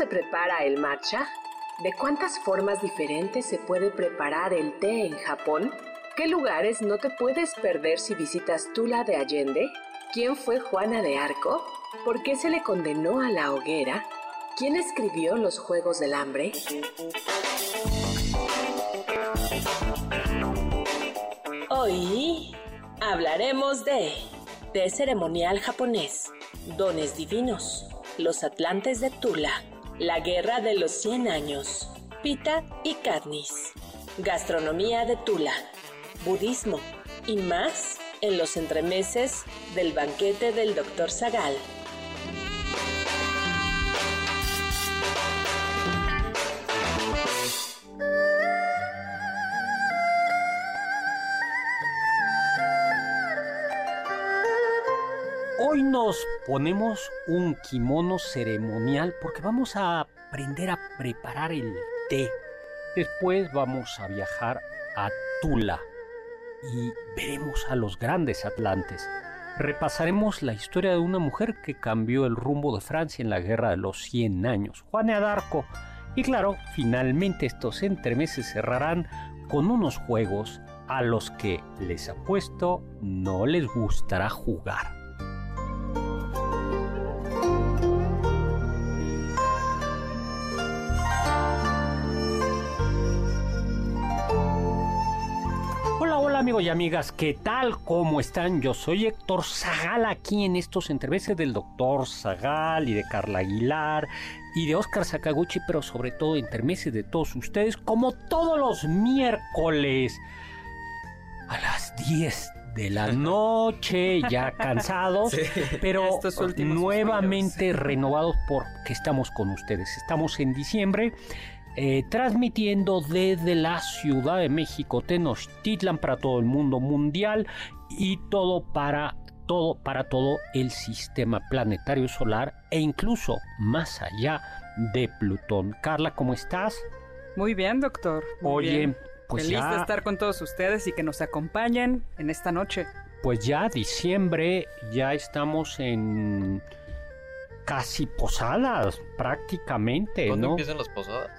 se prepara el matcha? ¿De cuántas formas diferentes se puede preparar el té en Japón? ¿Qué lugares no te puedes perder si visitas Tula de Allende? ¿Quién fue Juana de Arco? ¿Por qué se le condenó a la hoguera? ¿Quién escribió los Juegos del Hambre? Hoy hablaremos de té ceremonial japonés, dones divinos, los atlantes de Tula, la guerra de los 100 años, pita y Katniss, gastronomía de Tula, budismo y más en los entremeses del banquete del Dr. Zagal. Hoy nos ponemos un kimono ceremonial porque vamos a aprender a preparar el té. Después vamos a viajar a Tula y veremos a los grandes atlantes. Repasaremos la historia de una mujer que cambió el rumbo de Francia en la Guerra de los 100 años, Juana de Arco. Y claro, finalmente estos entremeses cerrarán con unos juegos a los que les apuesto no les gustará jugar. Amigas, ¿qué tal? ¿Cómo están? Yo soy Héctor Zagal aquí en estos entreveses del doctor Zagal y de Carla Aguilar y de Oscar Sakaguchi, pero sobre todo intermeses de todos ustedes, como todos los miércoles a las 10 de la noche, ya cansados, Sí, pero nuevamente renovados porque estamos con ustedes. Estamos en diciembre. Eh, transmitiendo desde la Ciudad de México, Tenochtitlan para todo el mundo mundial y todo para todo para todo el sistema planetario solar e incluso más allá de Plutón. Carla, ¿cómo estás? Muy bien, doctor. Muy Oye, bien. pues Feliz ya, de estar con todos ustedes y que nos acompañen en esta noche. pues ya diciembre, ya estamos en casi posadas prácticamente, ¿Cuándo ¿no? empiezan las posadas?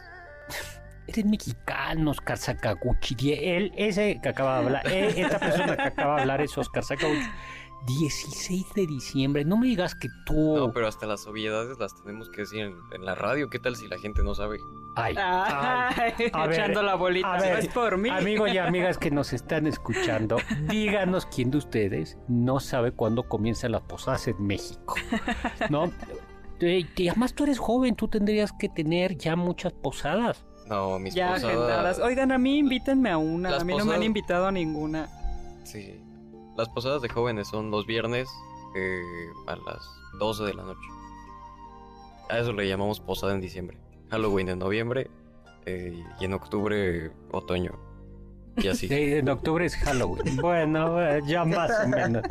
Eres mexicano, Oscar Sakaguchi. Él, ese que acaba de hablar, eh, esta persona que acaba de hablar es Oscar Sakaguchi. 16 de diciembre, no me digas que tú... No, pero hasta las obviedades las tenemos que decir en, en la radio. ¿Qué tal si la gente no sabe? Ay, ay. Ay, A ver, echando la bolita. a no ver, es por mí. Amigos y amigas que nos están escuchando, díganos quién de ustedes no sabe cuándo comienzan las posadas en México. ¿No? Y además tú eres joven, tú tendrías que tener ya muchas posadas. No, mis ya posadas... agendadas. Oigan, a mí invítenme a una. Las a mí no me han posadas- invitado a ninguna. Sí. Las posadas de jóvenes son los viernes eh, a las 12 de la noche. A eso le llamamos posada en diciembre. Halloween en noviembre eh, y en octubre otoño. Y así. Sí, en octubre es Halloween. Bueno, eh, ya más o menos.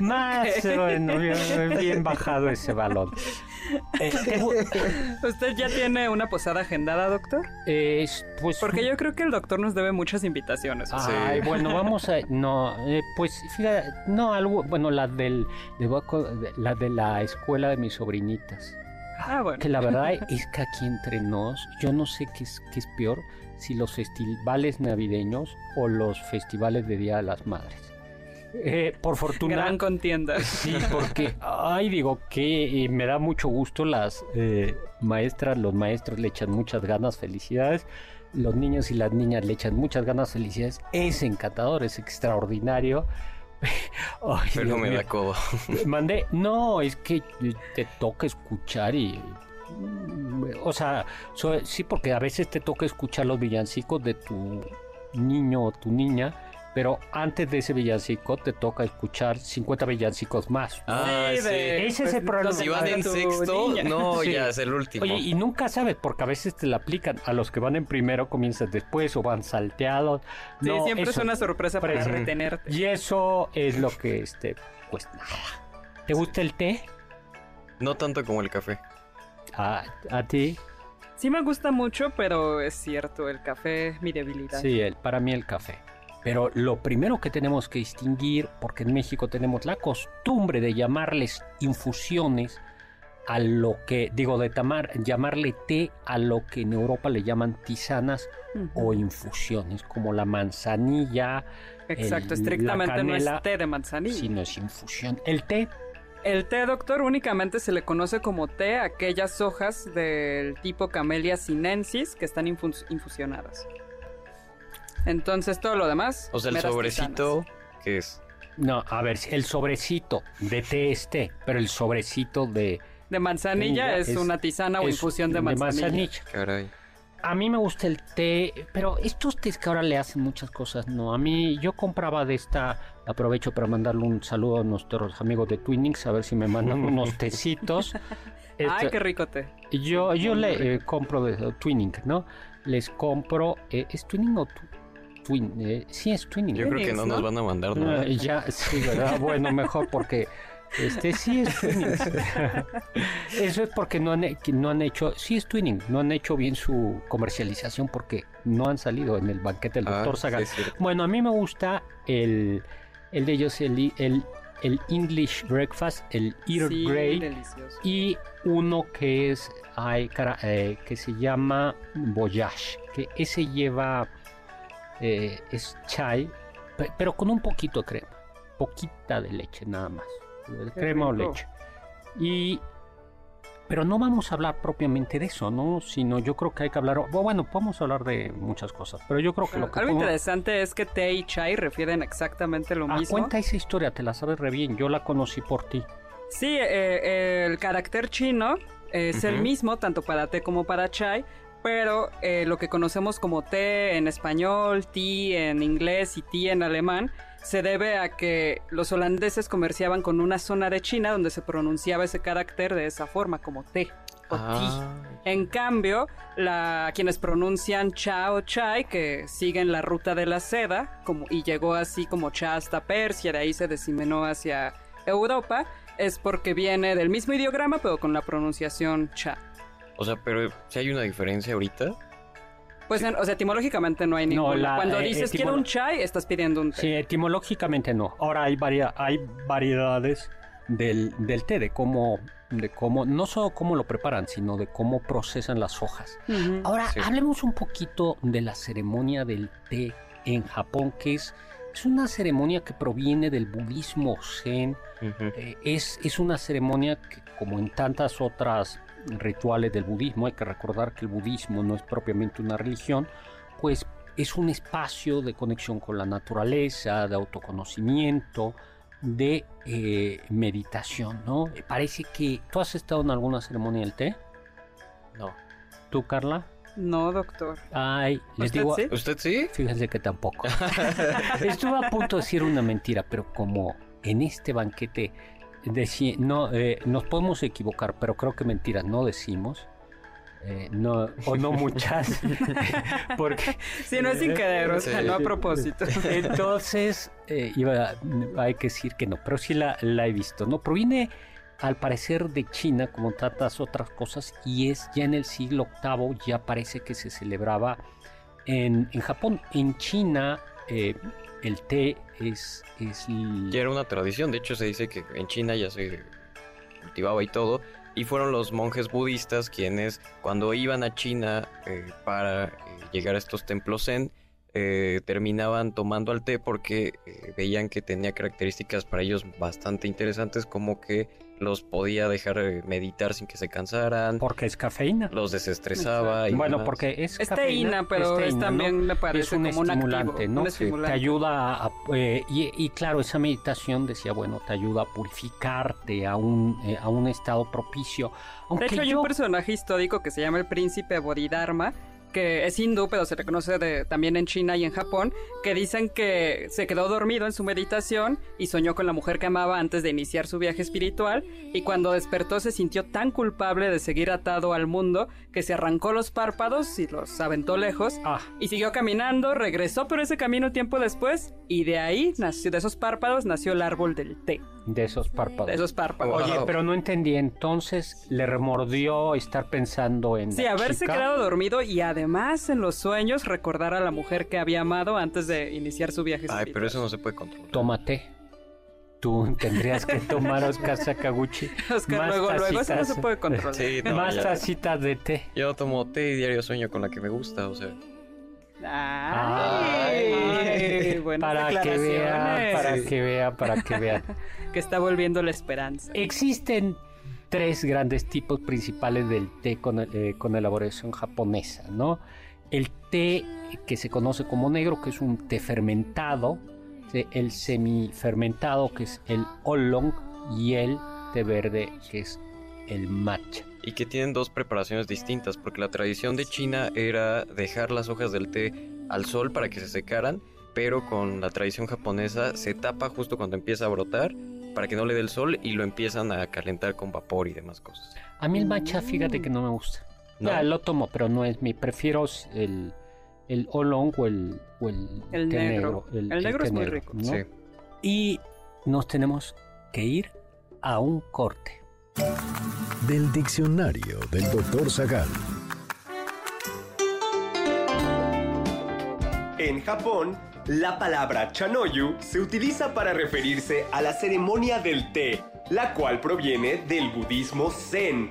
Más o menos, bien, bien bajado ese balón. Eh, tengo- ¿Usted ya tiene una posada agendada, doctor? es, pues, Porque yo creo que el doctor nos debe muchas invitaciones. Sí. Ay, bueno, vamos a. No, eh, pues fíjate, no, algo. Bueno, la del. de- la de la escuela de mis sobrinitas. Ah, bueno. Que la verdad es que aquí entre nos, yo no sé qué es, qué es peor, si los festivales navideños o los festivales de Día de las Madres. Eh, por fortuna. Gran contienda. Sí, porque, ay, digo que me da mucho gusto las eh, maestras, los maestros le echan muchas ganas, felicidades. Los niños y las niñas le echan muchas ganas, felicidades. Es encantador, es extraordinario. Ay, Pero Dios me mío. da codo. Mandé, no, es que te toca escuchar y... O sea, so- sí, porque a veces te toca escuchar los villancicos de tu niño o tu niña Pero antes de ese villancico te toca escuchar 50 villancicos más. Ah, Sí, Ese es el problema. ¿dónde Si van en sexto, niña? no, Sí. ya es el último. Oye, y nunca sabes, porque a veces te la aplican. A los que van en primero comienzan después o van salteados. Sí, No, siempre eso- es una sorpresa para retenerte. Y eso es lo que, este, pues nada. ¿Te gusta el té? No tanto como el café. ¿A, a ti? Sí me gusta mucho, pero es cierto, el café es mi debilidad. Sí, el, para mí el café. Pero lo primero que tenemos que distinguir, porque en México tenemos la costumbre de llamarles infusiones a lo que, digo, de tamar, llamarle té a lo que en Europa le llaman tisanas o infusiones, como la manzanilla, Exacto, el- estrictamente la no es té de manzanilla. sino es infusión. El té, El té, doctor, únicamente se le conoce como té a aquellas hojas del tipo Camellia sinensis que están infus- infusionadas. Entonces, todo lo demás. O sea, el sobrecito. ¿qué es? no, a ver, el sobrecito de té es té, pero el sobrecito de... De manzanilla es, es- una tisana o infusión de manzanilla. Caray. A mí me gusta el té, pero estos tés que ahora le hacen muchas cosas, no. A mí, yo compraba de esta, aprovecho para mandarle un saludo a nuestros amigos de Twinings, a ver si me mandan unos tecitos. Ay, Este, qué rico té. yo yo le eh, compro de Twinning, ¿no? Les compro, eh, ¿es Twinning o Twin? Eh, sí, es Twinning. Yo creo que no nos ¿no? van a mandar Ah, nada. ya, sí, ¿verdad? Bueno, mejor porque este sí es twinning. Eso es porque no han, no han hecho, sí es twinning, no han hecho bien su comercialización porque no han salido en el banquete del Ah, doctor Sagan. cierto. Bueno, a mí me gusta el, el de ellos, el, el, el English Breakfast, el Earl sí, Grey y uno que es ay, cara- eh, que se llama Voyage, que ese lleva eh, es chai, pe- pero con un poquito de crema, poquita de leche nada más, Qué crema o leche. Y pero no vamos a hablar propiamente de eso, ¿no? Sino yo creo que hay que hablar, bueno, podemos hablar de muchas cosas, pero yo creo que lo que Algo podemos- interesante es que té y chai refieren exactamente lo Ah, mismo. cuenta esa historia, te la sabes re bien, yo la conocí por ti. Sí, eh, el carácter chino es el Ujú. mismo, tanto para té como para chai, pero eh, lo que conocemos como té en español, tea en inglés y tea en alemán, se debe a que los holandeses comerciaban con una zona de China donde se pronunciaba ese carácter de esa forma, como té o. Ah, En cambio, la, quienes pronuncian cha o chai, que siguen la ruta de la seda, como, y llegó así como cha hasta Persia, de ahí se diseminó hacia Europa, es porque viene del mismo ideograma, pero con la pronunciación cha. o sea, pero si hay una diferencia ahorita. Pues, en- o sea, etimológicamente no hay No, ninguna. la, Cuando eh, dices quiero un chai, estás pidiendo un té. Sí, etimológicamente no. Ahora hay, varia- hay variedades del, del té, de cómo, de cómo, no solo cómo lo preparan, sino de cómo procesan las hojas. Ahora, Sí. hablemos un poquito de la ceremonia del té en Japón, que es, es una ceremonia que proviene del budismo zen. Eh, es, es una ceremonia que, como en tantas otras rituales del budismo, hay que recordar que el budismo no es propiamente una religión, pues es un espacio de conexión con la naturaleza, de autoconocimiento, de eh, meditación, ¿no? Parece que tú has estado en alguna ceremonia del té, No. tú, Carla. No, doctor. Ay, les ¿Usted digo, sí? ¿Usted sí? Fíjense que tampoco. Estuve a punto de decir una mentira, pero como en este banquete deci- no, eh, nos podemos equivocar, pero creo que mentiras no decimos. eh, no, o no muchas. porque Sí, no es sin querer, o sea, no a propósito. entonces eh, iba, hay que decir que no, pero sí la, la he visto. No proviene al parecer de China, como tantas otras cosas, y es ya en el siglo VIII, ya parece que se celebraba en, en Japón. En China, eh, el té es. es Ya era una tradición. De hecho, se dice que en China ya se cultivaba y todo. Y fueron los monjes budistas quienes, cuando iban a China eh, para eh, llegar a estos templos zen, eh, terminaban tomando al té porque veían que tenía características para ellos bastante interesantes, como que los podía dejar eh, meditar sin que se cansaran, porque es cafeína. los desestresaba. Y Bueno, demás. porque es. Es cafeína, teína, pero es, teína, ¿no? también me parece es un como un estimulante, activo, ¿no? un Te estimulante. ayuda a, eh, y, y claro, esa meditación decía, bueno, te ayuda a purificarte a un, eh, a un estado propicio. De hecho, hay un personaje histórico que se llama el príncipe Bodhidharma, que es hindú, pero se reconoce de, también en China y en Japón, que dicen que se quedó dormido en su meditación y soñó con la mujer que amaba antes de iniciar su viaje espiritual y cuando despertó se sintió tan culpable de seguir atado al mundo que se arrancó los párpados y los aventó lejos Ah. y siguió caminando, regresó por ese camino tiempo después y de ahí, nació, de esos párpados, nació el árbol del té, De esos párpados. de esos párpados. Oye, pero no entendí. Entonces le remordió estar pensando en. Sí, la haberse chica? quedado dormido y además en los sueños recordar a la mujer que había amado antes de iniciar su viaje Ay, espiritual. pero eso no se puede controlar. Tómate. Tú tendrías que tomar Oscar Sakaguchi. Oscar, Más luego, luego, eso no se puede controlar. Sí, no, Más ya. tacitas de té. Yo tomo té y diario sueño con la que me gusta, o sea. Ay, Ay, buenas para que vea, para que vea, para que vea. Que está volviendo la esperanza. Existen tres grandes tipos principales del té con, eh, con elaboración japonesa, ¿no? El té que se conoce como negro, que es un té fermentado, el semifermentado, que es el oolong, y el té verde, que es el matcha. Y que tienen dos preparaciones distintas, porque la tradición de China era dejar las hojas del té al sol para que se secaran, pero con la tradición japonesa se tapa justo cuando empieza a brotar para que no le dé el sol y lo empiezan a calentar con vapor y demás cosas. A mí el matcha, fíjate que no me gusta. ¿No? Ya, lo tomo, pero no es mi. Prefiero el, el oolong o el, o el, El té negro. El negro es muy rico. ¿no? Sí. Y nos tenemos que ir a un corte. Del diccionario del doctor Zagal. En Japón, la palabra chanoyu se utiliza para referirse a la ceremonia del té, la cual proviene del budismo zen.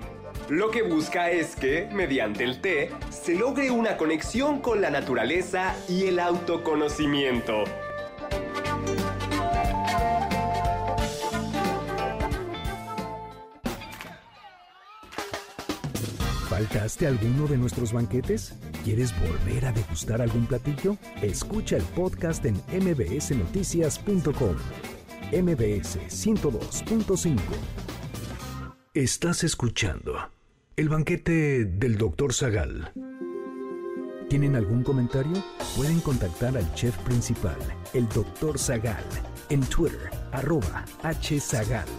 Lo que busca es que, mediante el té, se logre una conexión con la naturaleza y el autoconocimiento. ¿Faltaste alguno de nuestros banquetes? ¿Quieres volver a degustar algún platillo? Escucha el podcast en mbsnoticias.com. mbs 102.5. Estás escuchando el banquete del Dr. Zagal. ¿Tienen algún comentario? Pueden contactar al chef principal, el Dr. Zagal, en Twitter, arroba hzagal.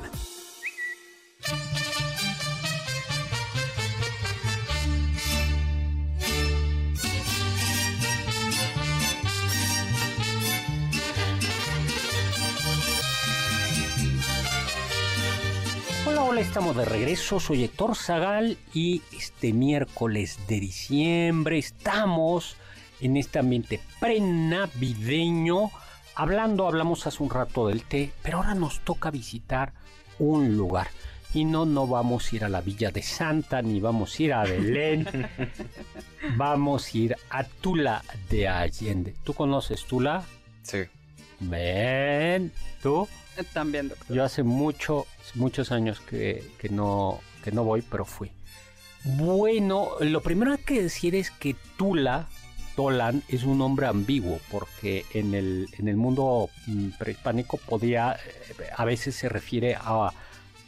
Hola, estamos de regreso. Soy Héctor Zagal y este miércoles de diciembre estamos en este ambiente prenavideño. Hablando, hablamos hace un rato del té, pero ahora nos toca visitar un lugar. Y no, no vamos a ir a la Villa de Santa, ni vamos a ir a Belén. vamos a ir a Tula de Allende. ¿Tú conoces Tula? Sí. Ven, ¿tú? También, doctor. Yo hace mucho, muchos años que, que no, que no voy, pero fui. Bueno, lo primero que hay que decir es que Tula, Tolan, es un nombre ambiguo, porque en el, en el mundo mm, prehispánico podía, eh, a veces se refiere a,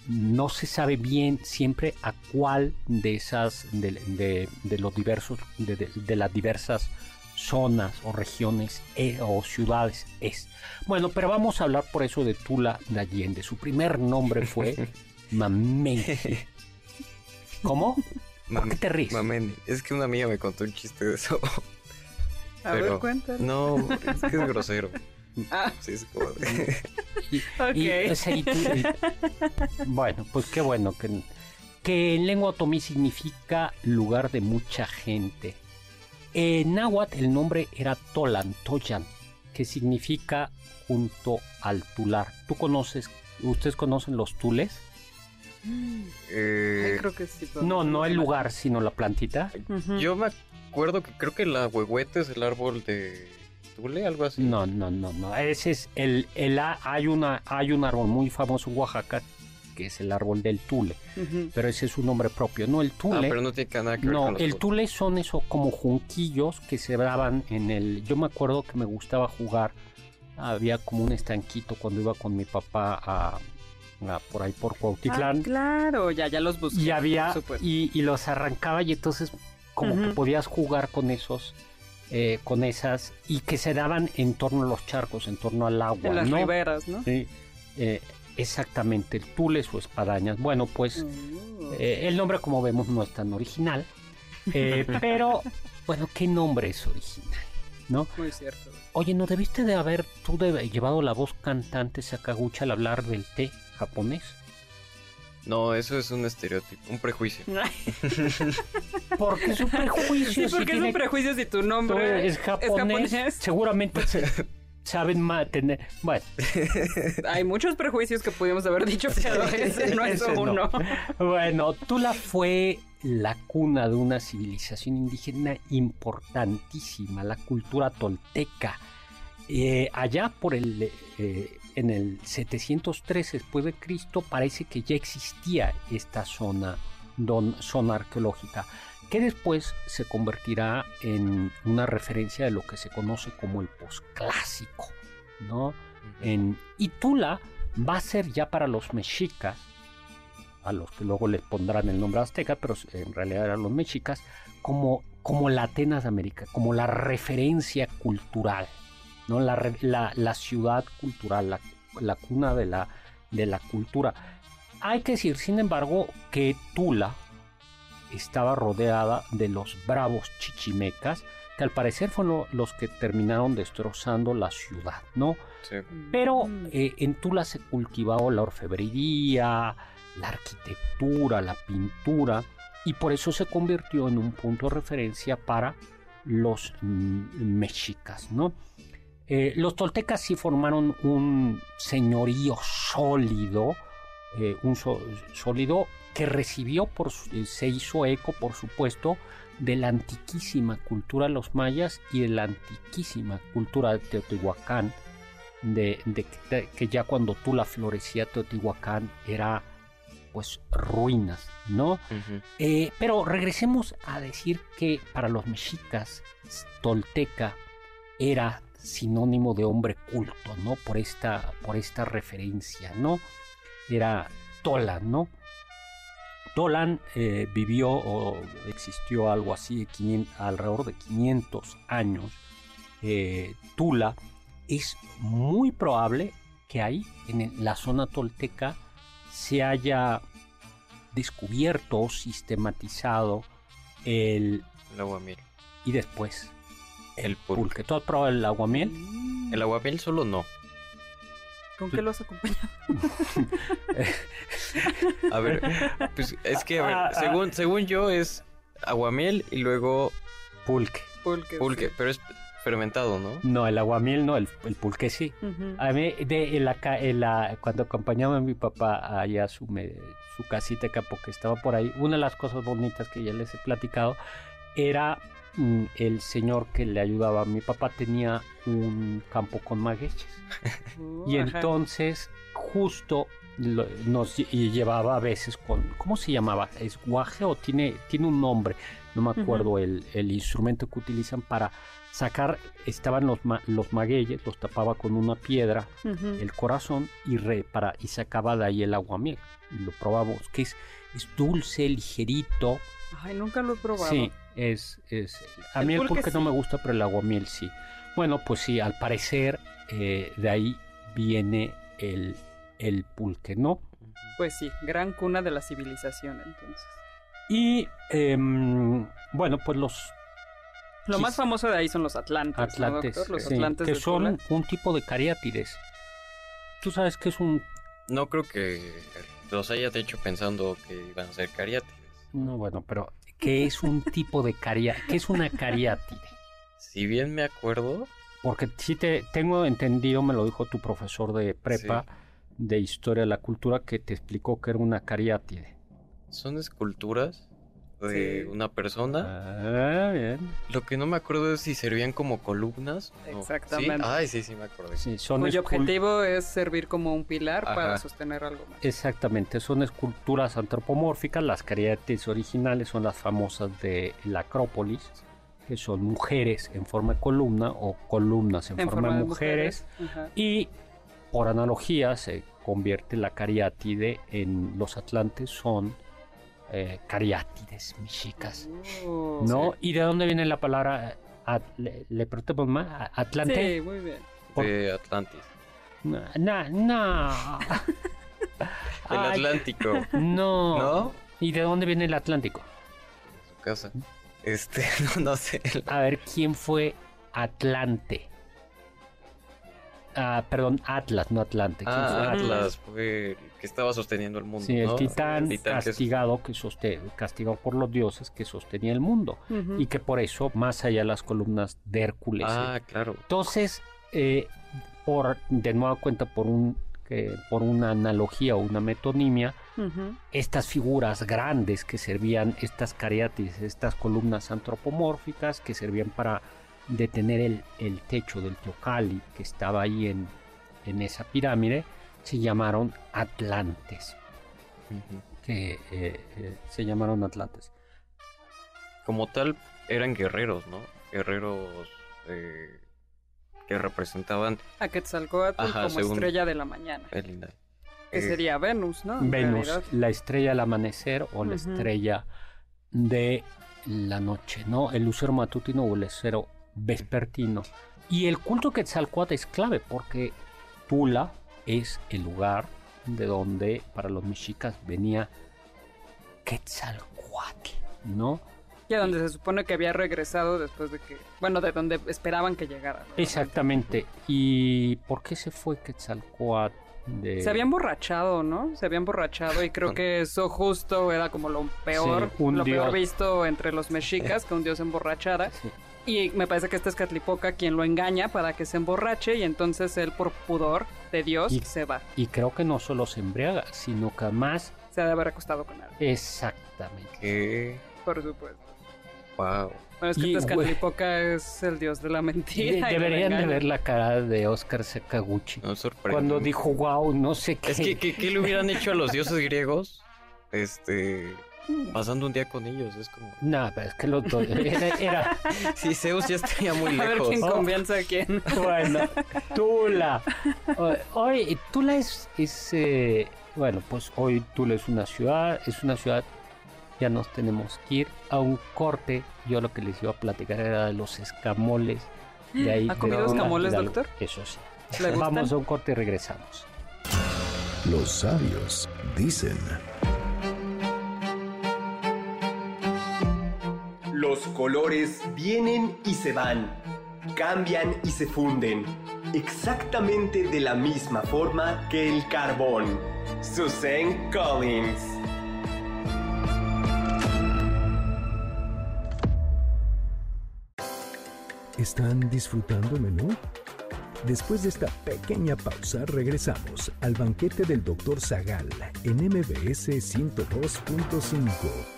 no se sabe bien siempre a cuál de esas, de, de- de los diversos, de, de- de las diversas zonas o regiones eh, o ciudades es. Bueno, pero vamos a hablar por eso de Tula de Allende. Su primer nombre fue Mameni. ¿Cómo? ¿Por qué te ríes? Mameni. Es que una amiga me contó un chiste de eso. A pero- ver, cuéntanos. No, es que es grosero. Ah, Sí, es como de- Y- y, ok. o sea, y tú- y- bueno, pues qué bueno que, que en lengua otomí significa lugar de mucha gente. En náhuatl el nombre era Tolan, Toyan, que significa junto al tular. ¿Tú conoces, ustedes conocen los tules? Eh, Ay, creo que sí. pero No, no el lugar, sino la plantita. Yo me acuerdo que creo que la huehuete es el árbol de Tule, algo así. No, no, no, no. Ese es el, el a- hay una hay un árbol muy famoso en Oaxaca que es el árbol del tule, pero ese es un nombre propio, no el Ah, tule. pero no tiene que nada que ver No, con los el tule son eso como junquillos que se daban en el. Yo me acuerdo que me gustaba jugar. Había como un estanquito cuando iba con mi papá a, a por ahí por Ah, Cuautitlán. claro, ya, ya los busqué. y había y, y los arrancaba y entonces como que podías jugar con esos, eh, con esas, y que se daban en torno a los charcos, en torno al agua, En las ¿no? riberas, ¿no? Sí, eh, exactamente, tules o espadañas. Bueno, pues Mm. eh, el nombre, como vemos, no es tan original, eh, pero, bueno, ¿qué nombre es original? ¿No? Muy cierto. Oye, ¿no debiste de haber tú de- llevado la voz cantante Sakaguchi al hablar del té japonés? No, eso es un estereotipo, un prejuicio. Porque es un prejuicio. Sí, si porque es tiene- un prejuicio si tu tú nombre es japonés, seguramente se- saben más tener... Bueno, Hay muchos prejuicios que pudimos haber dicho, pero ese no es Ese no. uno. Bueno, Tula fue la cuna de una civilización indígena importantísima, la cultura tolteca. Eh, allá por el eh, en el 713 después de Cristo parece que ya existía esta zona, don- zona arqueológica que después se convertirá en una referencia de lo que se conoce como el posclásico, ¿no? En, y Tula va a ser ya para los mexicas, a los que luego les pondrán el nombre azteca, pero en realidad eran los mexicas, como, como la Atenas de América, como la referencia cultural, ¿no? la, la- la ciudad cultural, la, la cuna de la, de la cultura. Hay que decir, sin embargo, que Tula estaba rodeada de los bravos chichimecas, que al parecer fueron lo- los que terminaron destrozando la ciudad, ¿no? Sí. Pero Mm. eh, en Tula se cultivaba la orfebrería, la arquitectura, la pintura, y por eso se convirtió en un punto de referencia para los mexicas, ¿no? Eh, los toltecas sí formaron un señorío sólido, eh, un so- sólido que recibió, por, su- eh, se hizo eco, por supuesto, de la antiquísima cultura de los mayas y de la antiquísima cultura de Teotihuacán, de, de que- de que ya cuando Tula florecía Teotihuacán era pues ruinas, ¿no? Eh, pero regresemos a decir que para los mexicas Tolteca era sinónimo de hombre culto, ¿no? Por esta, por esta referencia, ¿no? Era Tolan, ¿no? Tolan eh, vivió o existió algo así de 500 alrededor de 500 años. Eh, Tula es muy probable que ahí, en la zona tolteca, se haya descubierto o sistematizado el El aguamiel. y después el, pulque. ¿Tú has probado el aguamiel? El aguamiel solo no. ¿Con qué los acompaña? A ver, pues es que, a ver, Ah, ah. según, según yo es aguamiel y luego Pulque. Pulque. pulque, pero es fermentado, ¿no? No, el aguamiel no, el, el pulque sí. A mí, de, en la, ca- en la- cuando acompañaba a mi papá allá a su, me- su casita acá, porque estaba por ahí, una de las cosas bonitas que ya les he platicado era el señor que le ayudaba. Mi papá tenía un campo con magueyes. Uh, Y ajá. entonces, justo lo- nos y llevaba a veces con. ¿Cómo se llamaba? ¿Es guaje o tiene, tiene un nombre? No me acuerdo el, el instrumento que utilizan para sacar. Estaban los, ma- los magueyes, los tapaba con una piedra, el corazón y, re, para, y sacaba de ahí el aguamiel. Y lo probamos, que es, es dulce, ligerito. Ay, nunca lo he probado. Sí, es, es. A El mí el pulque no me gusta, pero el aguamiel sí. Bueno, pues sí, al parecer eh, de ahí viene el, el pulque, ¿no? Pues sí, gran cuna de la civilización, entonces. Y em, bueno, pues los Lo Sí, más famoso de ahí son los atlantes, ¿no, atlantes, doctor? Los sí, atlantes que de son Tula. un tipo de cariátides. ¿Tú sabes qué es un... No creo que los haya hecho pensando que iban a ser cariátides. No, bueno, pero ¿qué es un tipo de caria... ¿Qué es una cariátide? Si bien me acuerdo, Porque si te tengo entendido, me lo dijo tu profesor de prepa de historia de la cultura que te explicó que era una cariátide. son esculturas de Sí. una persona. Ah, bien. Lo que no me acuerdo es si servían como columnas. Exactamente. ¿Sí? Ay, sí, sí me acordé. Sí, son Cuyo objetivo es servir como un pilar Ajá. para sostener algo más. Exactamente, son esculturas antropomórficas. Las cariátides originales son las famosas de la Acrópolis, que son mujeres en forma de columna o columnas en, forma, de mujeres. Ajá. Y por analogía se convierte la cariátide en los atlantes son eh, cariátides mexicas, Uh, ¿no? ¿Y de dónde viene la palabra at- le, le preguntamos más? ¿A- ¿Atlante? Sí, muy bien. Por- De Atlantis. No, no. no. El Ay, Atlántico. No. ¿No? ¿Y de dónde viene el Atlántico? Su casa. Este, no, no sé. A ver, ¿quién fue Atlante? Ah, perdón, Atlas, no Atlante. ¿Quién fue Ah, Atlas? Atlas fue que estaba sosteniendo el mundo. Sí, el ¿no? titán, El titán que es- castigado, que soste- castigado por los dioses que sostenía el mundo. Y que por eso, más allá de las columnas de Hércules. Ah, claro. Entonces, eh, por, de nueva cuenta, por, un, que- por una analogía o una metonimia, estas figuras grandes que servían, estas cariátides, estas columnas antropomórficas que servían para detener el, el techo del Teocalli que estaba ahí en, en esa pirámide, se llamaron Atlantes. Que eh, eh, se llamaron Atlantes. Como tal, eran guerreros, ¿no? Guerreros eh, que representaban A Quetzalcóatl Ajá, como según- estrella de la mañana. el. Que Eh, sería Venus, ¿no? En Venus, realidad. la estrella del amanecer o la estrella de la noche, ¿no? El lucero matutino o el lucero vespertino. Y el culto Quetzalcóatl es clave porque Tula es el lugar de donde para los mexicas venía Quetzalcóatl, ¿no? Y a donde se supone que había regresado después de que... Bueno, de donde esperaban que llegara. ¿no? Exactamente. ¿Y por qué se fue Quetzalcóatl? De... Se había emborrachado, ¿no? Se había emborrachado y creo que eso justo era como lo peor, Sí, lo peor visto entre los mexicas, que un dios emborrachara. Sí. Y me parece que este es Catlipoca quien lo engaña para que se emborrache y entonces él por pudor de Dios Y- se va. Y creo que no solo se embriaga, sino que además... Se ha de haber acostado con él, Exactamente. que... por supuesto. Wow. Bueno, es que Y, entonces güey. Catlipoca es el dios de la mentira. deberían de ver la cara de Oscar Sakaguchi. No sorprende. Cuando dijo, wow, no sé qué. Es que, ¿qué, qué le hubieran hecho a los dioses griegos? Este... Pasando un día con ellos, es como... No, pero es que los dos. Era, era- Sí, Zeus ya estaría muy A ver lejos. quién Oh. convence a quién. bueno, Tula. Hoy, Tula es. es, eh, bueno, pues hoy Tula es una ciudad. Es una ciudad. Ya nos tenemos que ir a un corte. Yo lo que les iba a platicar era de los escamoles. De ahí, ¿Ha comido de- escamoles, doctor? Eso sí. Vamos a un corte y regresamos. Los sabios dicen. Los colores vienen y se van, cambian y se funden, exactamente de la misma forma que el carbón. Suzanne Collins. ¿Están disfrutando el menú? Después de esta pequeña pausa, regresamos al banquete del Dr. Zagal en MBS 102.5.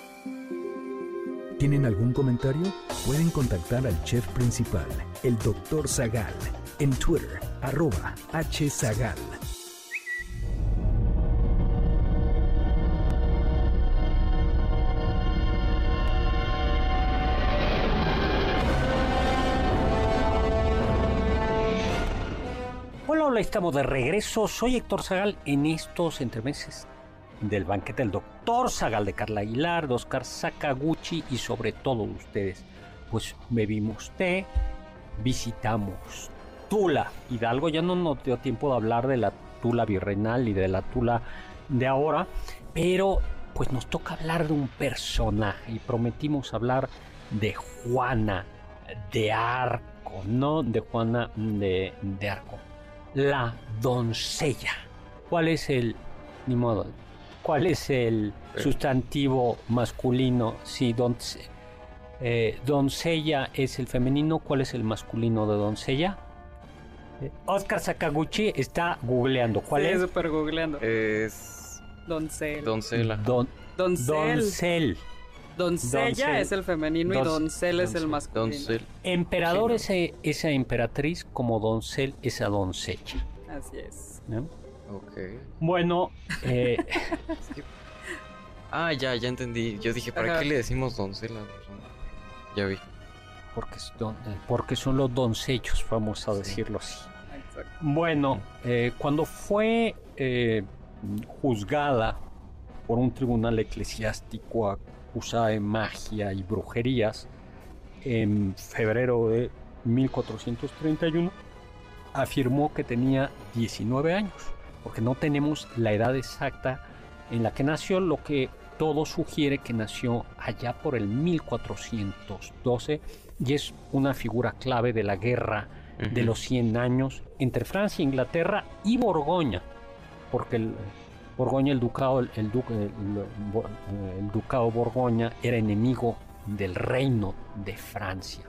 ¿Tienen algún comentario? Pueden contactar al chef principal, el Dr. Zagal, en Twitter, arroba hzagal. Hola, hola, estamos de regreso. Soy Héctor Zagal en estos entremeses del banquete del doctor Zagal de Carla Aguilar, de Oscar Sakaguchi y sobre todo de ustedes. Pues bebimos té, visitamos Tula. Hidalgo ya no nos dio tiempo de hablar de la Tula virreinal y de la Tula de ahora, pero pues nos toca hablar de un personaje y prometimos hablar de Juana de Arco, no de Juana de, de Arco la doncella. ¿Cuál es el, ni modo, cuál es el Eh. sustantivo masculino? Si donce- eh, doncella es el femenino, ¿cuál es el masculino de doncella? Eh, Oscar Sakaguchi está googleando. ¿Cuál Sí, es? súper googleando. Es... Doncel. Doncela. Don, Doncel. doncel. Doncella Doncel. es el femenino y Donce- doncel es el doncel. masculino. Doncel. Emperador Sí, es esa emperatriz, como doncel esa doncella. Así es. ¿no? Ok. Bueno, eh, Ah, ya, ya entendí. Yo dije, ¿para Ajá. qué le decimos doncela? No. Ya vi. porque, es don- eh, porque son los doncellos, vamos a Sí. decirlo así. Exacto. Bueno, eh, cuando fue eh, juzgada por un tribunal eclesiástico acusada de magia y brujerías en febrero de 1431, afirmó que tenía 19 años, porque no tenemos la edad exacta en la que nació, lo que todo sugiere que nació allá por el 1412 y es una figura clave de la guerra de los 100 años entre Francia, Inglaterra y Borgoña, porque el Borgoña, el ducado, el, el, el ducado Borgoña era enemigo del reino de Francia.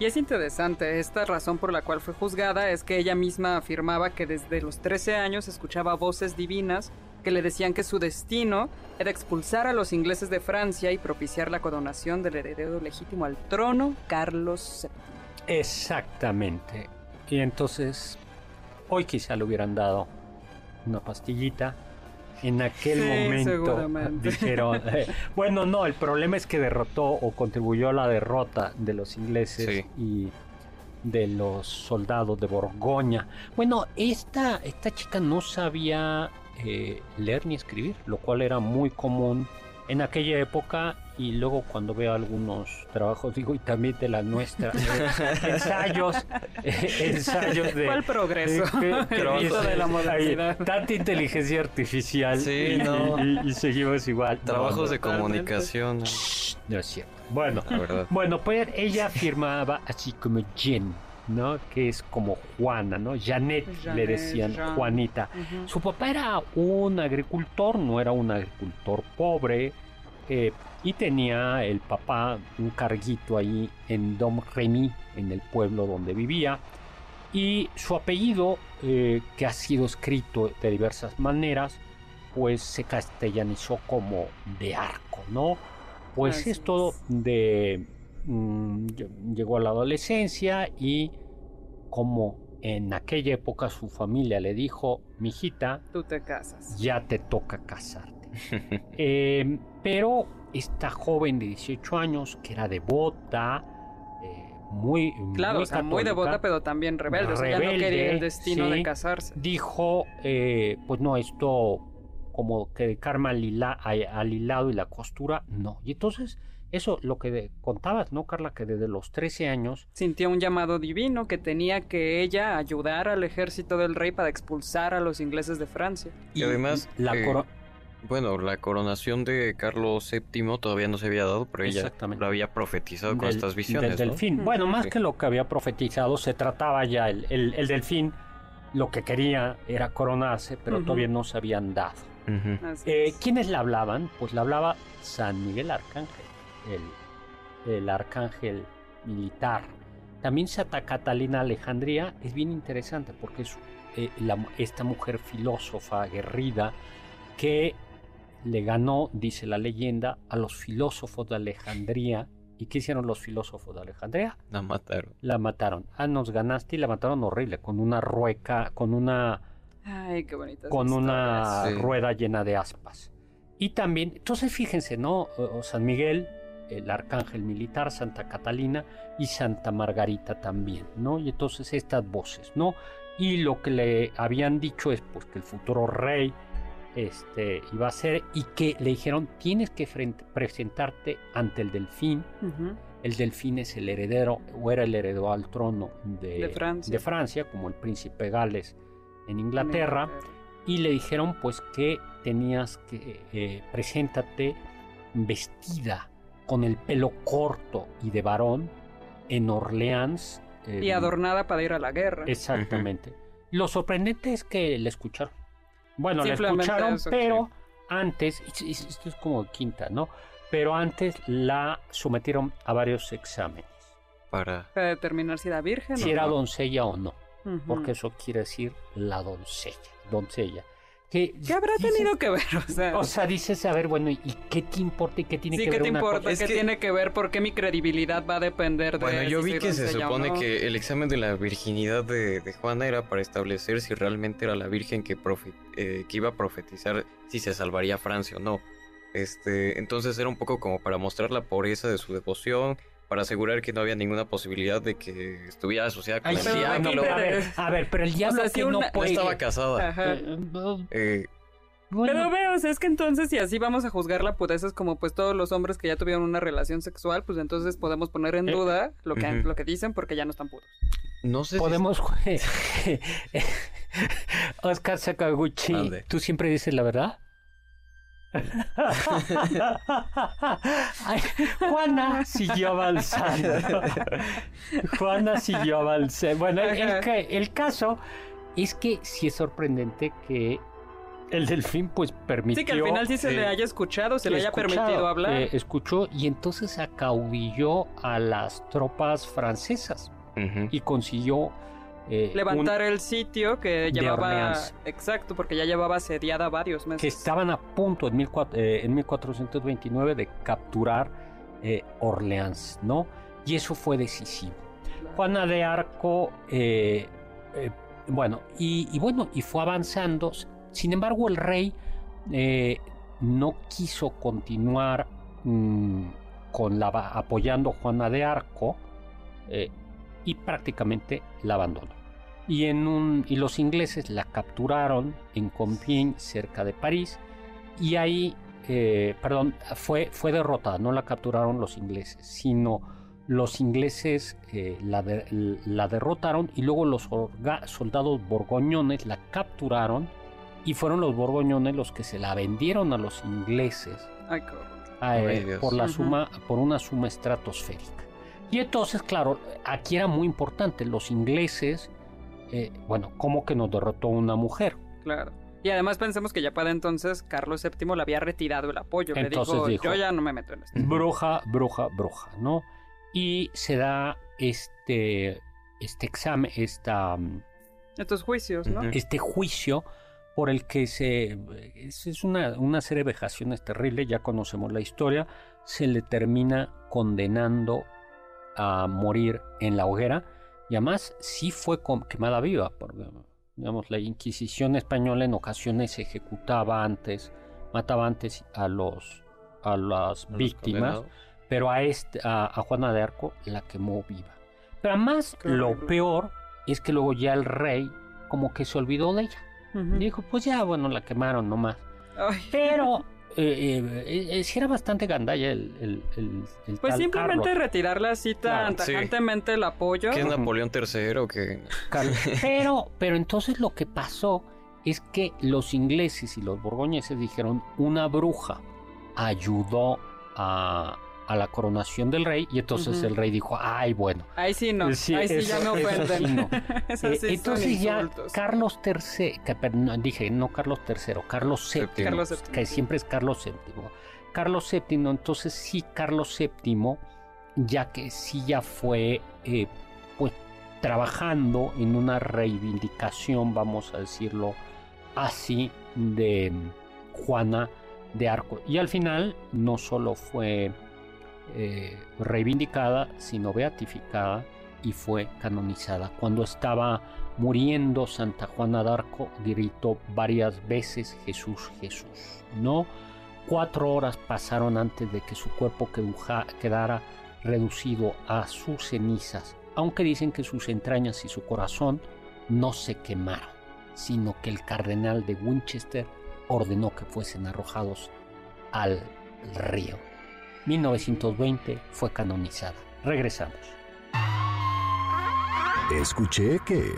Y es interesante, esta razón por la cual fue juzgada es que ella misma afirmaba que desde los 13 años escuchaba voces divinas que le decían que su destino era expulsar a los ingleses de Francia y propiciar la coronación del heredero legítimo al trono, Carlos VII. Exactamente. Y entonces, hoy quizá le hubieran dado una pastillita en aquel momento dijeron, eh, bueno, no, el problema es que derrotó o contribuyó a la derrota de los ingleses y de los soldados de Borgoña. Bueno, esta, esta chica no sabía eh, leer ni escribir, lo cual era muy común en aquella época y luego cuando veo algunos trabajos digo y también de la nuestra ensayos ensayos de ¿Cuál progreso? de la modernidad tanta inteligencia artificial sí, y, no. y, seguimos igual. Trabajos de comunicación no es cierto. Bueno bueno pues ella firmaba así como Jen ¿no? Que es como Juana, ¿no? Janet, le decían Juanita. Su papá era un agricultor, no era un agricultor pobre, eh, y tenía el papá un carguito ahí en Dom Remy, en el pueblo donde vivía. Y su apellido, eh, que ha sido escrito de diversas maneras, pues se castellanizó como de arco, ¿no? Pues esto de Mm, llegó a la adolescencia y como en aquella época su familia le dijo, mijita, tú te casas. Ya te toca casarte. Eh, pero esta joven de 18 años, que era devota, eh, muy, claro, muy, muy devota, pero también rebelde, o no quería el destino de casarse. Dijo, eh, pues no, esto como que karma al, al hilado y la costura, no. Y entonces eso, lo que contabas, ¿no, Carla? Que desde los 13 años... Sintió un llamado divino que tenía que ella ayudar al ejército del rey para expulsar a los ingleses de Francia. Y, además... La eh, bueno, la coronación de Carlos VII todavía no se había dado, pero ella lo había profetizado con estas visiones. Del delfín. Bueno, más que lo que había profetizado, se trataba ya, el, el, delfín lo que quería era coronarse, pero todavía no se habían dado. Eh, ¿Quiénes le hablaban? Pues le hablaba San Miguel Arcángel el, arcángel militar. También Santa Catalina Alejandría es bien interesante porque es eh, esta mujer filósofa aguerrida que le ganó, dice la leyenda, a los filósofos de Alejandría. ¿Y qué hicieron los filósofos de Alejandría? La mataron. La mataron. Ah, nos ganaste y la mataron horrible, con una rueca, con una... Ay, qué bonita. Con una rueda llena de aspas. Y también, entonces fíjense, ¿no? San Miguel el arcángel militar, Santa Catalina y Santa Margarita también, ¿no? Y entonces estas voces, ¿no? Y lo que le habían dicho es pues que el futuro rey este, iba a ser y que le dijeron tienes que presentarte ante el delfín. El delfín es el heredero o era el heredero al trono de, Francia. como el príncipe Gales en Inglaterra. Y le dijeron pues que tenías que eh, preséntate vestida con el pelo corto y de varón en Orleans. y adornada para ir a la guerra. Exactamente. Lo sorprendente es que le escucharon. Bueno, le escucharon, pero antes, esto es como quinta, ¿no? Pero antes la sometieron a varios exámenes. Para, para determinar si era virgen. Si era doncella o no. Porque eso quiere decir la doncella. Doncella. ¿Qué, habrá tenido que ver? O sea, o sea, dices, a ver, bueno, ¿y qué te importa y qué tiene que ver? Sí, ¿qué te importa? ¿Qué tiene que ver? ¿Por qué mi credibilidad va a depender de Bueno, yo vi que se supone que el examen de la virginidad de, Juana era para establecer si realmente era la virgen que, eh, que iba a profetizar si se salvaría Francia o no. Este, entonces era un poco como para mostrar la pureza de su devoción, para asegurar que no había ninguna posibilidad de que estuviera asociada con el diablo. A ver, a ver, pero el diablo o que no, puede... estaba casada. Eh, eh, Pero veo, es que entonces si así vamos a juzgar la pudeza es como pues todos los hombres que ya tuvieron una relación sexual, pues entonces podemos poner en Eh, duda lo que, lo que dicen porque ya no están puros. No sé si- Podemos. Oscar Sakaguchi. ¿tú siempre dices la verdad? Ay, Juana siguió avanzando. Juana siguió avanzando. Bueno, el, el ca- el caso es que sí es sorprendente que el delfín pues permitió... Sí, que al final sí se le haya escuchado, se le haya permitido hablar. eh, escuchó y entonces acaudilló a las tropas francesas y consiguió eh, levantar el sitio que llevaba exacto porque ya llevaba asediada varios meses que estaban a punto en, 1400, eh, en 1429 de capturar eh, Orleans, ¿no? Y eso fue decisivo. Juana de Arco, eh, bueno, y, y bueno, y fue avanzando. Sin embargo, el rey no quiso continuar mm, con la, apoyando a Juana de Arco y prácticamente la abandonó. Y, en un, y los ingleses la capturaron en Compiègne, cerca de París, y ahí, eh, perdón, fue, fue derrotada, no la capturaron los ingleses, sino los ingleses eh, la, de- la derrotaron y luego los orga- soldados borgoñones la capturaron y fueron los borgoñones los que se la vendieron a los ingleses Ay, a, eh, por la suma por una suma estratosférica. Y entonces claro aquí era muy importante los ingleses eh, bueno cómo que nos derrotó una mujer claro. Y además pensemos que ya para entonces Carlos VII le había retirado el apoyo le Entonces dijo, dijo, yo ya no me meto en esto bruja bruja bruja no y se da este este examen esta mm, estos juicios no este juicio por el que se es, es una, una serie de vejaciones terribles, ya conocemos la historia, se le termina condenando a morir en la hoguera y además sí fue quemada viva, porque digamos la Inquisición española en ocasiones ejecutaba antes, mataba antes a los a las A víctimas, pero a, este, a, a Juana de Arco la quemó viva. Pero además Qué lo horrible. peor es que luego ya el rey como que se olvidó de ella. Dijo, pues ya, bueno, la quemaron nomás. Ay. Pero eh, eh, eh, sí era bastante gandalla el, el, el, el pues tal simplemente Carlos. retirarle así tan Claro, sí. tajantemente el apoyo ¿Qué es. Napoleón III? Carlos. Pero, pero entonces lo que pasó es que los ingleses y los borgoñeses dijeron, una bruja ayudó a, a la coronación del rey y entonces el rey dijo, ay, bueno. ahí sí no Sí, ahí sí eso- ya me eso sí no. Eh, sí entonces ya insultos. Carlos III, que, no, dije no Carlos III, Carlos VII, Séptimo. Carlos VII. que siempre es Carlos VII. Carlos VII, entonces sí, Carlos VII, ya que sí ya fue eh, pues trabajando en una reivindicación, vamos a decirlo así, de Juana de Arco. Y al final no solo fue eh, reivindicada, sino beatificada y fue canonizada. Cuando estaba muriendo Santa Juana de Arco, gritó varias veces Jesús, Jesús. No, cuatro horas pasaron antes de que su cuerpo quedara reducido a sus cenizas, aunque dicen que sus entrañas y su corazón no se quemaron, sino que el cardenal de Winchester ordenó que fuesen arrojados al río. 1920 fue canonizada. Regresamos. Escuché que...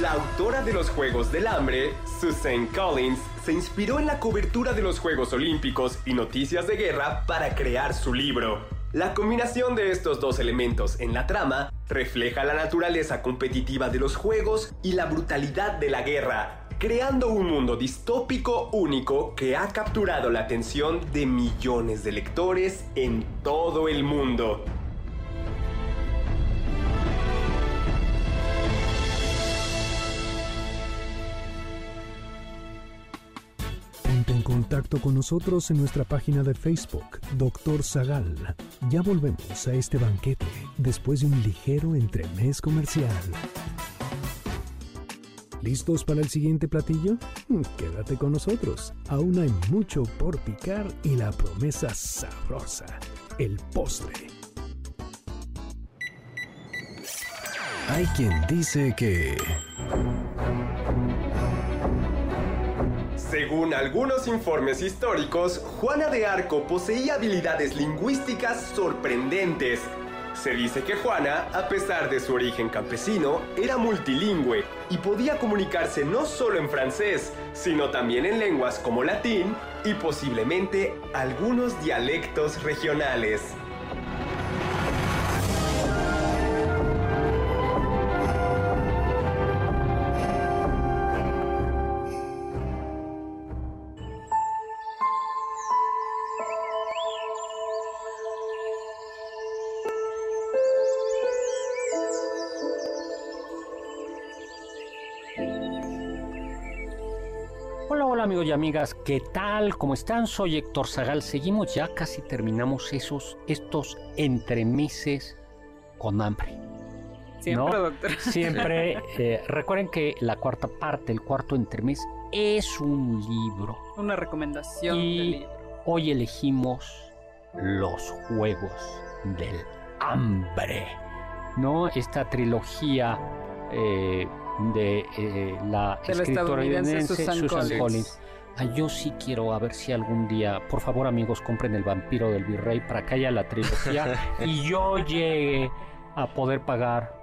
La autora de los Juegos del Hambre, Susan Collins, se inspiró en la cobertura de los Juegos Olímpicos y noticias de guerra para crear su libro. La combinación de estos dos elementos en la trama refleja la naturaleza competitiva de los Juegos y la brutalidad de la guerra, creando un mundo distópico único que ha capturado la atención de millones de lectores en todo el mundo. Ponte en contacto con nosotros en nuestra página de Facebook, Doctor Zagal. Ya volvemos a este banquete después de un ligero entremés comercial. ¿Listos para el siguiente platillo? Mm, Quédate con nosotros. Aún hay mucho por picar y la promesa sabrosa, el postre. Hay quien dice que... Según algunos informes históricos, Juana de Arco poseía habilidades lingüísticas sorprendentes. Se dice que Juana, a pesar de su origen campesino, era multilingüe y podía comunicarse no solo en francés, sino también en lenguas como latín y posiblemente algunos dialectos regionales. Y amigas, ¿qué tal? ¿Cómo están? Soy Héctor Zagal. Seguimos ya, casi terminamos esos, estos entremeses con hambre. Siempre, ¿no? doctor. Siempre. eh, recuerden que la cuarta parte, el cuarto entremés, es un libro. Una recomendación Y- del libro. Hoy elegimos los juegos del hambre, ¿no? Esta trilogía eh, de eh, la De la escritora estadounidense Susan Collins. Yo sí quiero a ver si algún día, por favor amigos, compren el vampiro del virrey para que haya la trilogía y yo llegue a poder pagar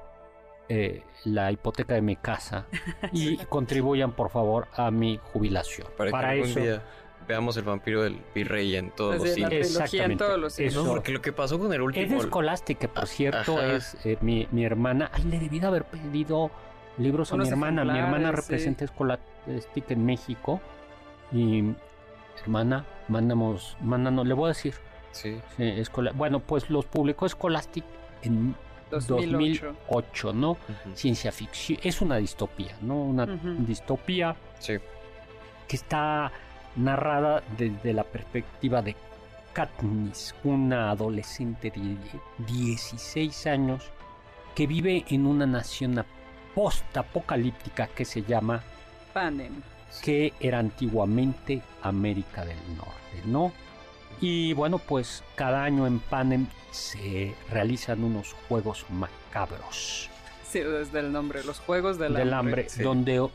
eh, la hipoteca de mi casa y contribuyan por favor a mi jubilación. Para, Para, que algún eso. día veamos el vampiro del virrey en todos los cines. trilogía en Exactamente. todos los cines. No, porque lo que pasó con el Es último... de Scholastic, que por cierto Ajá. es eh, mi, mi hermana. Ay, le debí de haber pedido libros a mi hermana. Mi hermana ejemplares, sí. representa Scholastic en México. Y hermana, mandamos, mándanos, le voy a decir. Sí. Escola- bueno, pues los publicó Scholastic en 2008. 2008, ¿no? Ciencia ficción. Es una distopía, ¿no? Una distopía Sí. que está narrada desde la perspectiva de Katniss, una adolescente de 16 años que vive en una nación post-apocalíptica que se llama, Panem. Que era antiguamente América del Norte, ¿no? Y bueno, pues cada año en Panem se realizan unos juegos macabros Sí, desde el nombre. Los Juegos del, del hambre, sí. donde un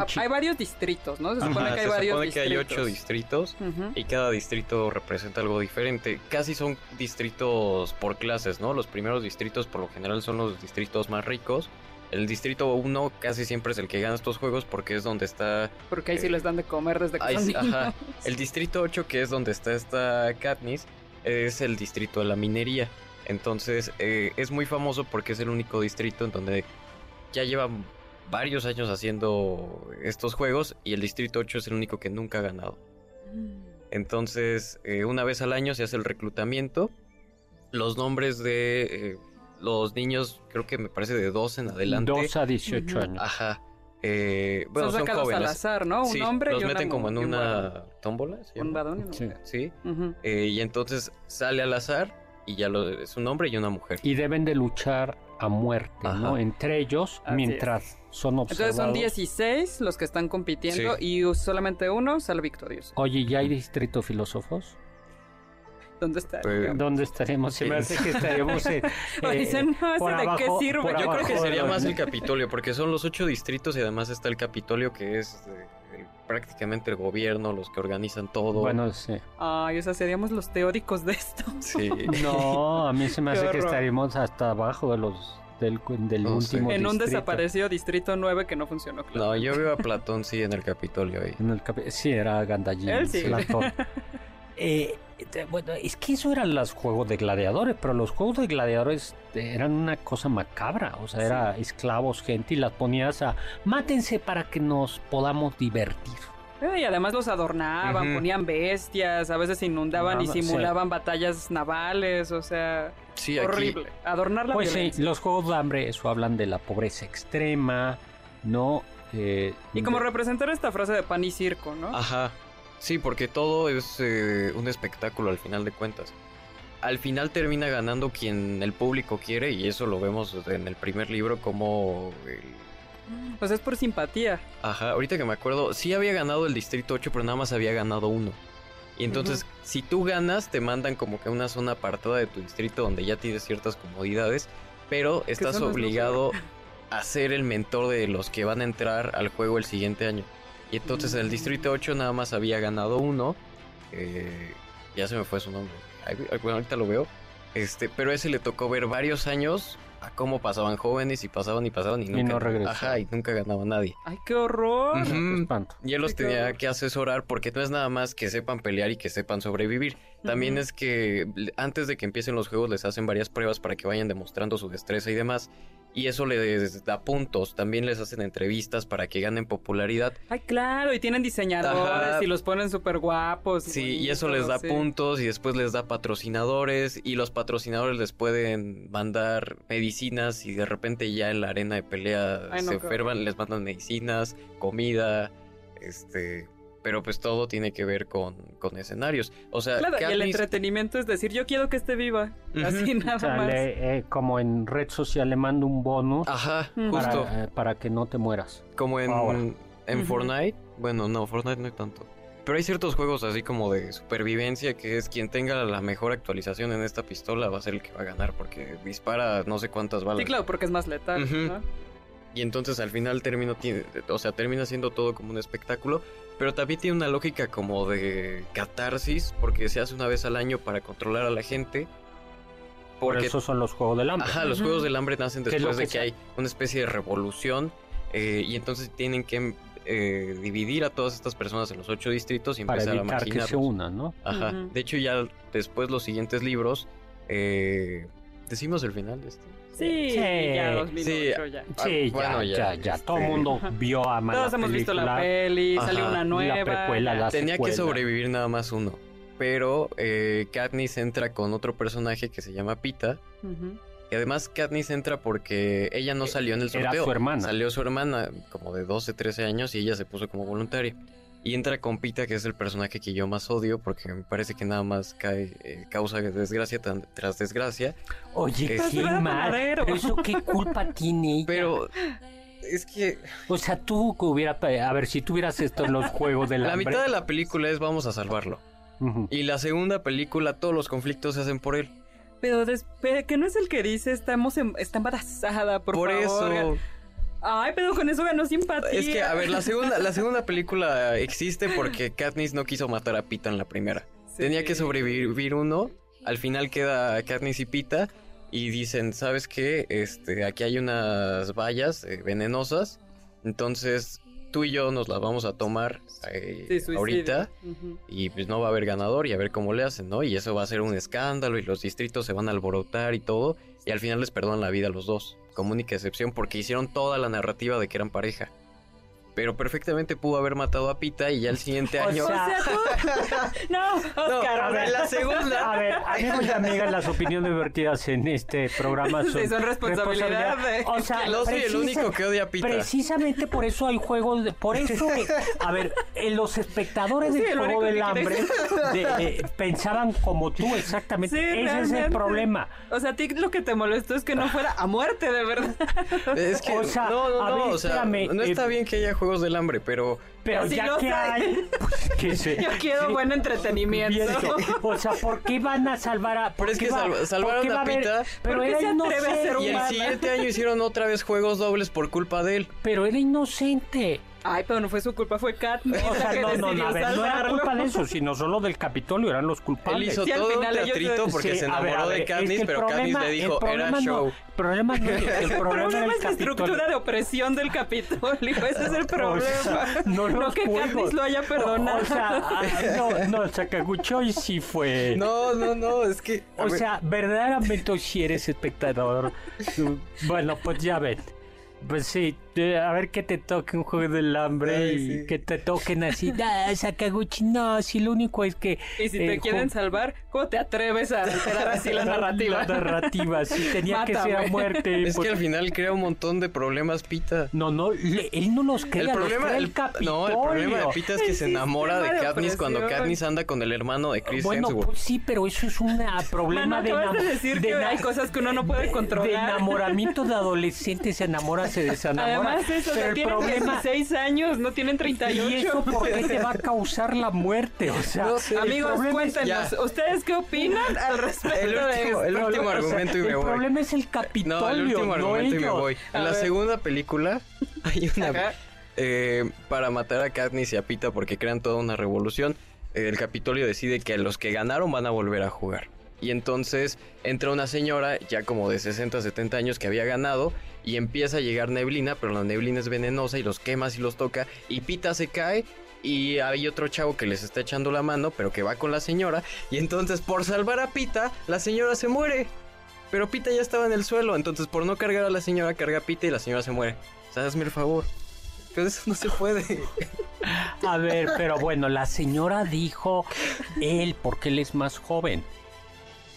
Ah, hay varios distritos, ¿no? Se Ajá, supone que hay se varios supone que hay distritos. ocho distritos y cada distrito representa algo diferente. Casi son distritos por clases, ¿no? Los primeros distritos por lo general son los distritos más ricos. El distrito 1 casi siempre es el que gana estos juegos porque es donde está... Porque ahí sí Eh, les dan de comer desde que ahí son sí, niños. ajá. El distrito 8 que es donde está esta Katniss es el distrito de la minería. Entonces eh, es muy famoso porque es el único distrito en donde ya llevan varios años haciendo estos juegos y el distrito 8 es el único que nunca ha ganado. Entonces, eh, una vez al año se hace el reclutamiento. Los nombres de los niños, creo que me parece de 2 en adelante. 2 a 18 Ujú. años. Ajá. Eh, bueno, son son sacados al jóvenes. azar, ¿no? Un Sí, hombre los y una meten como en un una tómbola. ¿se Un llama? una Sí. Sí. Ujú. Eh, y entonces sale al azar y ya lo, es un hombre y una mujer. y deben de luchar a muerte, ¿no? Ajá. Entre ellos, Así mientras son observados. Entonces son 16 los que están compitiendo y solamente uno sale victorioso. Oye, ¿ya hay distrito filósofos? ¿Dónde está? Pues, ¿Dónde estaremos? Se me hace que estaremos en, eh, no, ¿ese por de qué abajo- sirve? por Yo creo que sería más el Capitolio, porque son los ocho distritos y además está el Capitolio que es eh, el- prácticamente el gobierno, los que organizan todo. Bueno, sí. Ay, o sea, seríamos los teóricos de esto. sí. No, a mí se me Qué hace que estaremos hasta abajo de los del, del No sé. último en un distrito. desaparecido distrito 9 que no funcionó. No, claro. yo veo a Platón sí en el Capitolio ahí. En el capi- sí, era Gandallín. Él sí. Platón. Eh, bueno, es que eso eran los juegos de gladiadores, pero los juegos de gladiadores eran una cosa macabra, o sea, era esclavos, gente, y las ponías a mátense para que nos podamos divertir. Eh, Y además los adornaban, ponían bestias, a veces inundaban y sí. simulaban batallas navales, o sea, Sí, aquí. horrible. Adornar la Pues sí, los juegos de hambre, eso hablan de la pobreza extrema, ¿no? Eh, Y como de- representar esta frase de pan y circo, ¿no? Ajá. Sí, porque todo es eh, un espectáculo al final de cuentas. Al final termina ganando quien el público quiere y eso lo vemos en el primer libro como... el- Pues es por simpatía. Ajá, ahorita que me acuerdo, sí había ganado el Distrito 8, pero nada más había ganado uno. Y entonces, si tú ganas, te mandan como que a una zona apartada de tu distrito donde ya tienes ciertas comodidades, pero estás obligado a ser el mentor de los que van a entrar al juego el siguiente año. Y entonces en el Distrito 8 nada más había ganado uno. eh, ya se me fue su nombre. Ay, bueno, ahorita lo veo. Este, pero ese le tocó ver varios años a cómo pasaban jóvenes y pasaban y pasaban y nunca. no regresó. Ajá, y nunca ganaba nadie. Ay, qué horror. Ujú. Qué espanto. Y él los qué tenía horror. que asesorar porque no es nada más que sepan pelear y que sepan sobrevivir. También es que antes de que empiecen los juegos les hacen varias pruebas para que vayan demostrando su destreza y demás. Y eso les da puntos. También les hacen entrevistas para que ganen popularidad. Ay, claro, y tienen diseñadores Ajá. y los ponen súper guapos. Sí, y eso les da sí. puntos y después les da patrocinadores y los patrocinadores les pueden mandar medicinas y de repente ya en la arena de pelea Ay, no, se enferman, les mandan medicinas, comida, este, pero pues todo tiene que ver con, con escenarios. O sea, Claro, y el entretenimiento es decir, yo quiero que esté viva. Así nada O sea, más. le- eh, como en red social le mando un bonus Ajá, justo. para, eh, para que no te mueras. Como en, Ahora. en. Fortnite. Bueno, no, Fortnite no hay tanto. Pero hay ciertos juegos así como de supervivencia que es quien tenga la mejor actualización en esta pistola va a ser el que va a ganar porque dispara no sé cuántas balas. Sí, claro, porque es más letal. ¿no? Y entonces al final termino tiene, o sea, termina siendo todo como un espectáculo, pero también tiene una lógica como de catarsis porque se hace una vez al año para controlar a la gente. Por Porque eso son los juegos del hambre. Ajá, los. Juegos del Hambre nacen Que después de que hay una especie de revolución eh, y entonces tienen que eh, dividir a todas estas personas en los ocho distritos y para empezar a evitar que se marginarlos. unan, ¿no? Ajá. De hecho ya después los siguientes libros eh, decimos el final de este. Sí, Sí. ya 2008 ya. Sí, Ah, bueno, ya, ya, ya, ya. este- Todo el mundo vio a Todos hemos visto la peli, Ajá. salió una nueva. La precuela, la Tenía que secuela. sobrevivir nada más uno. Pero eh, Katniss entra con otro personaje que se llama Pita. Ujú. Y además Katniss entra porque ella no salió en el Era sorteo. su hermana. Salió su hermana como de 12, 13 años y ella se puso como voluntaria. Y entra con Pita, que es el personaje que yo más odio porque me parece que nada más cae, eh, causa desgracia tan- tras desgracia. Oye, Es- qué mal. panadero. Pero eso qué culpa tiene ella? Pero es que O sea, tú que hubiera... A ver, si tuvieras esto en los juegos del la hambre... mitad de la película es vamos a salvarlo. Y la segunda película todos los conflictos se hacen por él. Pero después, que no es el que dice, estamos em- está embarazada, por, Por, favor. eso Ay, pero con eso ganó simpatía. es que a ver, la segunda la segunda película existe porque Katniss no quiso matar a Pita en la primera. Sí. Tenía que sobrevivir uno. Al final queda Katniss y Pita. Y dicen, ¿sabes qué? Este, aquí hay unas vallas eh, venenosas. Entonces, tú y yo nos las vamos a tomar eh, Sí, ahorita. Y pues no va a haber ganador y a ver cómo le hacen, ¿no? Y eso va a ser un escándalo y los distritos se van a alborotar y todo. Y al final les perdonan la vida a los dos. Como única excepción porque hicieron toda la narrativa de que eran pareja. Pero perfectamente pudo haber matado a Pita y ya el siguiente año... O sea, tú... no, Oscar, a o sea, ver, la segunda... A ver, amigos y amigas, las opiniones vertidas en este programa son, Sí, son responsabilidad de- O sea, No soy el único que odia a Pita. Precisamente por eso hay juegos de, por eso, a ver, los espectadores Sí, del el juego del hambre de- eh, pensaban como tú exactamente. Sí, Ese es el problema. O sea, a ti lo que te molestó es que no fuera a muerte, de verdad. Es que, O sea, no, no, a no, ver, o sea, no está eh, bien que haya juegos del hambre, pero Pero Así ya lo que hay, pues, que se- Yo quiero sí, buen entretenimiento. o sea, ¿por qué van a salvar a.? por Pero es qué que va- salvaron a Pita? Pero ¿Por qué era inocente. y el siguiente año hicieron otra vez juegos dobles por culpa de él. Pero era inocente. Ay, pero no fue su culpa, fue Katniss O sea, no, no, no, a ver, no era culpa de eso, sino solo del Capitolio, eran los Él culpables. hizo Sí, al todo un teatrito porque Sí, se a ver, enamoró a ver, de es que Katniss, pero Katniss problema- le el dijo, era no- show. El problema no es el problema es la estructura de opresión del Capitolio, ese es el problema. O sea, no no que juegos. Katniss lo haya perdonado. O sea, ah, no, no, Sakaguchoy sí fue. No, no, no, es que... O sea, verdaderamente si eres espectador. Bueno, pues ya ven. Pues sí, eh, a ver que te toque un juego del hambre Ay, y sí. que te toquen así. Ah, Sakaguchi, no, si lo único es que. y si te eh, quieren salvar, ¿cómo te atreves a alterar así la narrativa? La narrativa, sí, tenía que ser a muerte. es que al final crea un montón de problemas Pita. No, no, le- él no los crea, El los problema, crea el el, Capitolio. no, el problema de Pita es que El se enamora de Katniss cuando. Katniss anda con el hermano de Chris Bueno, Hemsworth. pues sí, pero eso es un problema Mano, de, de decir de que hay cosas que uno no puede de- controlar. De enamoramiento de adolescente, se enamora, se desenamora. Además, eso, pero el tienen problema... 16 años, no tienen 38. ¿Y eso por qué te va a causar la muerte? O sea, No sé. el Amigos, cuéntenos, Ya. ¿ustedes qué opinan al respecto El de último, esto? el último o sea, argumento y me el voy. problema es el Capitolio, No, el último no argumento y me voy. A En la ver. segunda película hay una, eh, para matar a Katniss y a Pita porque crean toda una revolución, el Capitolio decide que los que ganaron van a volver a jugar. Y entonces entra una señora ya como de 60, 70 años que había ganado y empieza a llegar neblina, pero la neblina es venenosa y los quema y los toca y Pita se cae y hay otro chavo que les está echando la mano, pero que va con la señora y entonces por salvar a Pita, la señora se muere. Pero Pita ya estaba en el suelo, entonces por no cargar a la señora, carga a Pita y la señora se muere. O hazme el favor. Pero eso no se puede. A ver, pero bueno, la señora dijo él porque él es más joven.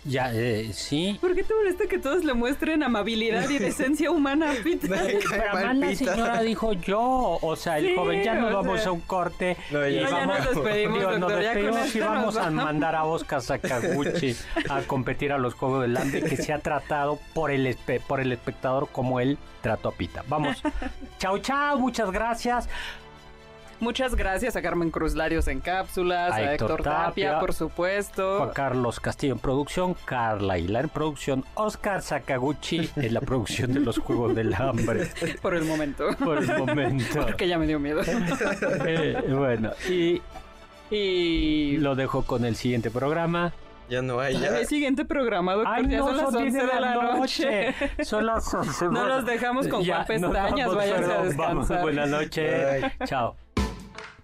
Ya, eh, sí. ¿Por qué te molesta que todos le muestren amabilidad y decencia humana a Peter? Pero además la señora dijo yo, o sea, el Sí, joven, ya nos o vamos sea. a un corte No, ya. y No, ya vamos, nos despedimos, digo, nos doctor, ya con despedimos y esto nos vamos a vamos. mandar a Oscar Sakaguchi a competir a los Juegos del Hambre que se ha tratado por el, espe- por el espectador como él trató a Pita. Vamos. chao, chao, muchas gracias. Muchas gracias a Carmen Cruz Larios en cápsulas, A a, Héctor Héctor Tapia, Tapia, por Juan supuesto. Carlos Castillo en producción, Carla Hilar en producción, Oscar Sakaguchi en la producción de los Juegos del Hambre Por el momento. por el momento. Porque ya me dio miedo. Eh, bueno, y Y lo dejo con el siguiente programa. Ya no hay, ya. el siguiente programa, doctor, Ay, ya no, son las son 11 10 de la noche. Son las 11. No los dejamos con Juan nos Pestañas, vamos, váyanse a pero vamos, descansar. buenas noches. Chao.